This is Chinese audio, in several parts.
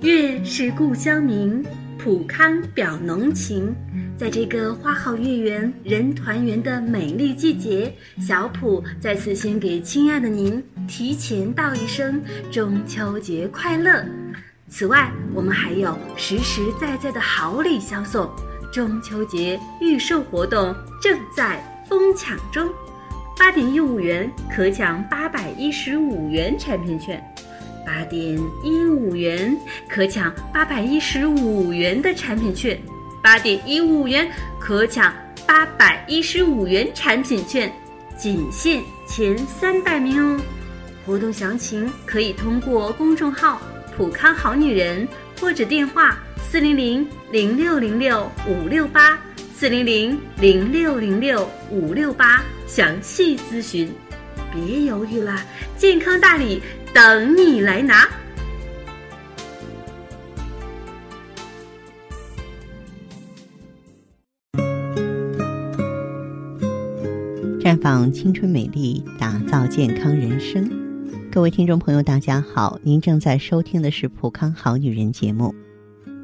月是故乡明，普康表浓情。在这个花好月圆、人团圆的美丽季节，小普再次先给亲爱的您提前道一声中秋节快乐。此外，我们还有实实在在的好礼相送，中秋节预售活动正在疯抢中，八点一五元可抢八百一十五元产品券。八点一五元可抢八百一十五元的产品券，八点一五元可抢八百一十五元产品券，仅限前三百名哦。活动详情可以通过公众号“普康好女人”或者电话四零零零六零六五六八四零零零六零六五六八详细咨询。别犹豫了，健康大礼！等你来拿！绽放青春美丽，打造健康人生。各位听众朋友，大家好，您正在收听的是《普康好女人》节目，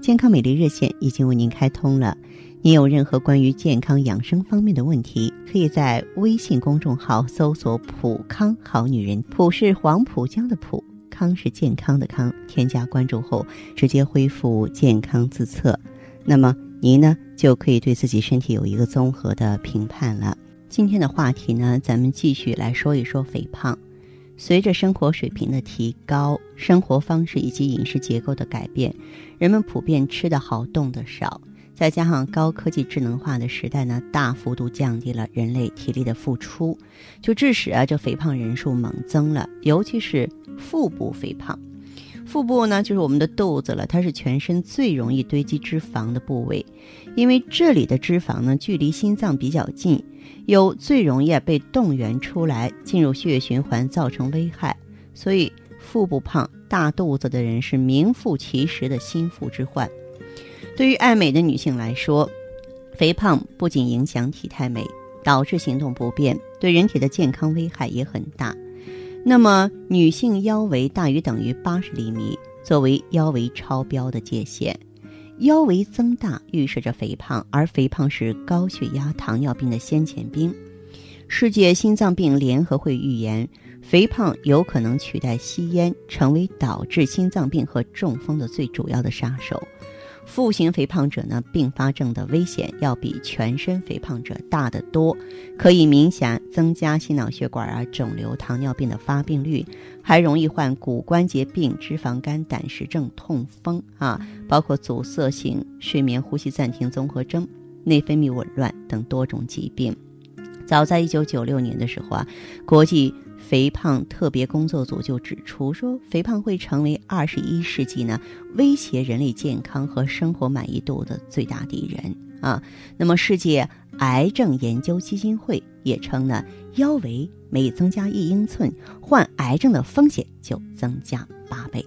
健康美丽热线已经为您开通了。您有任何关于健康养生方面的问题，可以在微信公众号搜索“普康好女人”，普是黄浦江的浦，康是健康的康。添加关注后，直接恢复健康自测，那么您呢就可以对自己身体有一个综合的评判了。今天的话题呢，咱们继续来说一说肥胖。随着生活水平的提高，生活方式以及饮食结构的改变，人们普遍吃得好，动得少。再加上高科技智能化的时代呢，大幅度降低了人类体力的付出，就致使啊这肥胖人数猛增了。尤其是腹部肥胖，腹部呢就是我们的肚子了，它是全身最容易堆积脂肪的部位，因为这里的脂肪呢距离心脏比较近，又最容易被动员出来进入血液循环，造成危害。所以腹部胖、大肚子的人是名副其实的心腹之患。对于爱美的女性来说，肥胖不仅影响体态美，导致行动不便，对人体的健康危害也很大。那么，女性腰围大于等于八十厘米作为腰围超标的界限，腰围增大预示着肥胖，而肥胖是高血压、糖尿病的先遣兵。世界心脏病联合会预言，肥胖有可能取代吸烟，成为导致心脏病和中风的最主要的杀手。腹型肥胖者呢，并发症的危险要比全身肥胖者大得多，可以明显增加心脑血管啊、肿瘤、糖尿病的发病率，还容易患骨关节病、脂肪肝、胆石症、痛风啊，包括阻塞性睡眠呼吸暂停综合征、内分泌紊乱等多种疾病。早在一九九六年的时候啊，国际。肥胖特别工作组就指出说，肥胖会成为二十一世纪呢威胁人类健康和生活满意度的最大敌人啊。那么，世界癌症研究基金会也称呢，腰围每增加一英寸，患癌症的风险就增加八倍。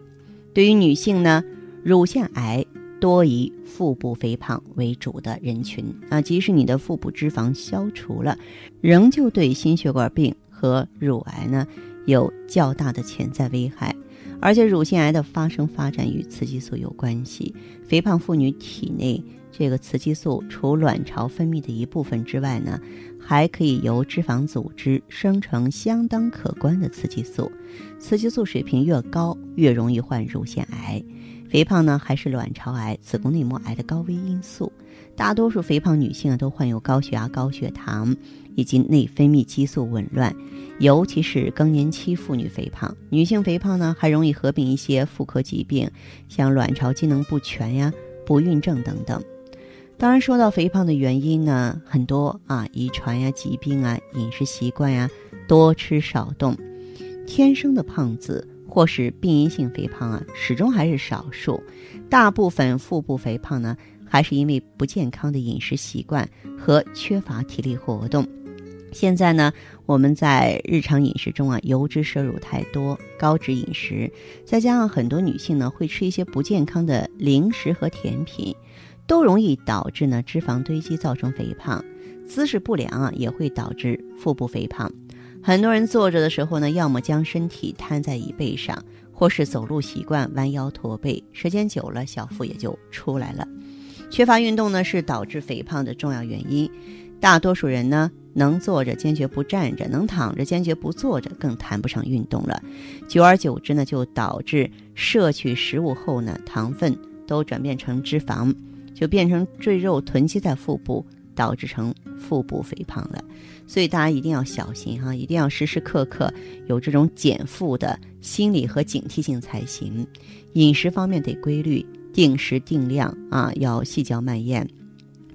对于女性呢，乳腺癌多以腹部肥胖为主的人群啊，即使你的腹部脂肪消除了，仍旧对心血管病。和乳癌呢有较大的潜在危害，而且乳腺癌的发生发展与雌激素有关系。肥胖妇女体内这个雌激素除卵巢分泌的一部分之外呢，还可以由脂肪组织生成相当可观的雌激素。雌激素水平越高，越容易患乳腺癌。肥胖呢，还是卵巢癌、子宫内膜癌的高危因素。大多数肥胖女性啊，都患有高血压、高血糖。以及内分泌激素紊乱，尤其是更年期妇女肥胖。女性肥胖呢，还容易合并一些妇科疾病，像卵巢机能不全呀、不孕症等等。当然，说到肥胖的原因呢，很多啊，遗传呀、疾病啊、饮食习惯呀、多吃少动，天生的胖子或是病因性肥胖啊，始终还是少数。大部分腹部肥胖呢，还是因为不健康的饮食习惯和缺乏体力活动。现在呢，我们在日常饮食中啊，油脂摄入太多，高脂饮食，再加上很多女性呢会吃一些不健康的零食和甜品，都容易导致呢脂肪堆积，造成肥胖。姿势不良啊，也会导致腹部肥胖。很多人坐着的时候呢，要么将身体瘫在椅背上，或是走路习惯弯腰驼背，时间久了小腹也就出来了。缺乏运动呢，是导致肥胖的重要原因。大多数人呢，能坐着坚决不站着，能躺着坚决不坐着，更谈不上运动了。久而久之呢，就导致摄取食物后呢，糖分都转变成脂肪，就变成赘肉囤积在腹部，导致成腹部肥胖了。所以大家一定要小心哈，一定要时时刻刻有这种减负的心理和警惕性才行。饮食方面得规律，定时定量啊，要细嚼慢咽。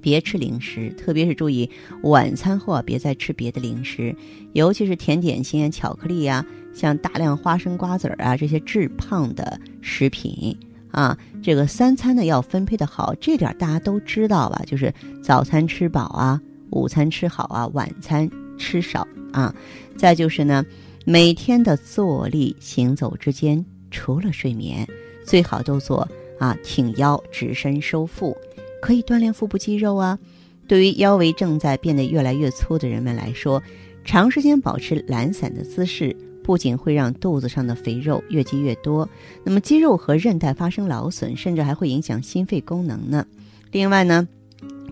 别吃零食，特别是注意晚餐后啊，别再吃别的零食，尤其是甜点心、巧克力呀，像大量花生、瓜子儿啊这些致胖的食品啊。这个三餐呢要分配的好，这点大家都知道吧？就是早餐吃饱啊，午餐吃好啊，晚餐吃少啊。再就是呢，每天的坐立行走之间，除了睡眠，最好都做啊挺腰、直身、收腹。可以锻炼腹部肌肉啊。对于腰围正在变得越来越粗的人们来说，长时间保持懒散的姿势，不仅会让肚子上的肥肉越积越多，那么肌肉和韧带发生劳损，甚至还会影响心肺功能呢。另外呢，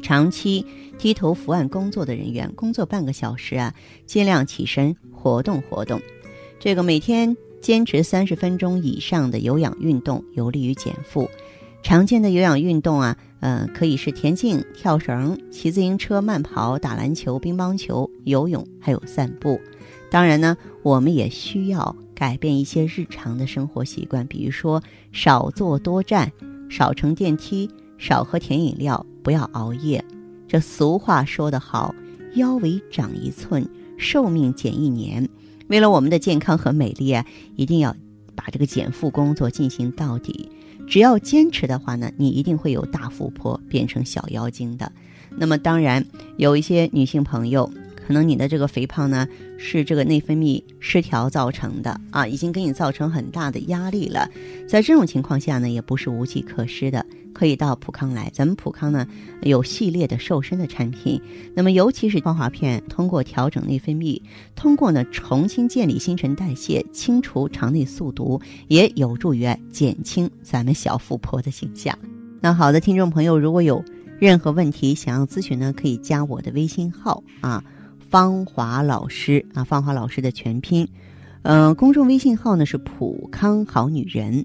长期低头伏案工作的人员，工作半个小时啊，尽量起身活动活动。这个每天坚持三十分钟以上的有氧运动，有利于减负。常见的有氧运动啊。嗯，可以是田径、跳绳、骑自行车、慢跑、打篮球、乒乓球、游泳，还有散步。当然呢，我们也需要改变一些日常的生活习惯，比如说少坐多站，少乘电梯，少喝甜饮料，不要熬夜。这俗话说得好：“腰围长一寸，寿命减一年。”为了我们的健康和美丽啊，一定要把这个减负工作进行到底。只要坚持的话呢，你一定会有大富婆变成小妖精的。那么当然，有一些女性朋友，可能你的这个肥胖呢是这个内分泌失调造成的啊，已经给你造成很大的压力了。在这种情况下呢，也不是无计可施的。可以到普康来，咱们普康呢有系列的瘦身的产品，那么尤其是芳华片，通过调整内分泌，通过呢重新建立新陈代谢，清除肠内宿毒，也有助于减轻咱们小富婆的形象。那好的，听众朋友，如果有任何问题想要咨询呢，可以加我的微信号啊，芳华老师啊，芳华老师的全拼，嗯，公众微信号呢是普康好女人。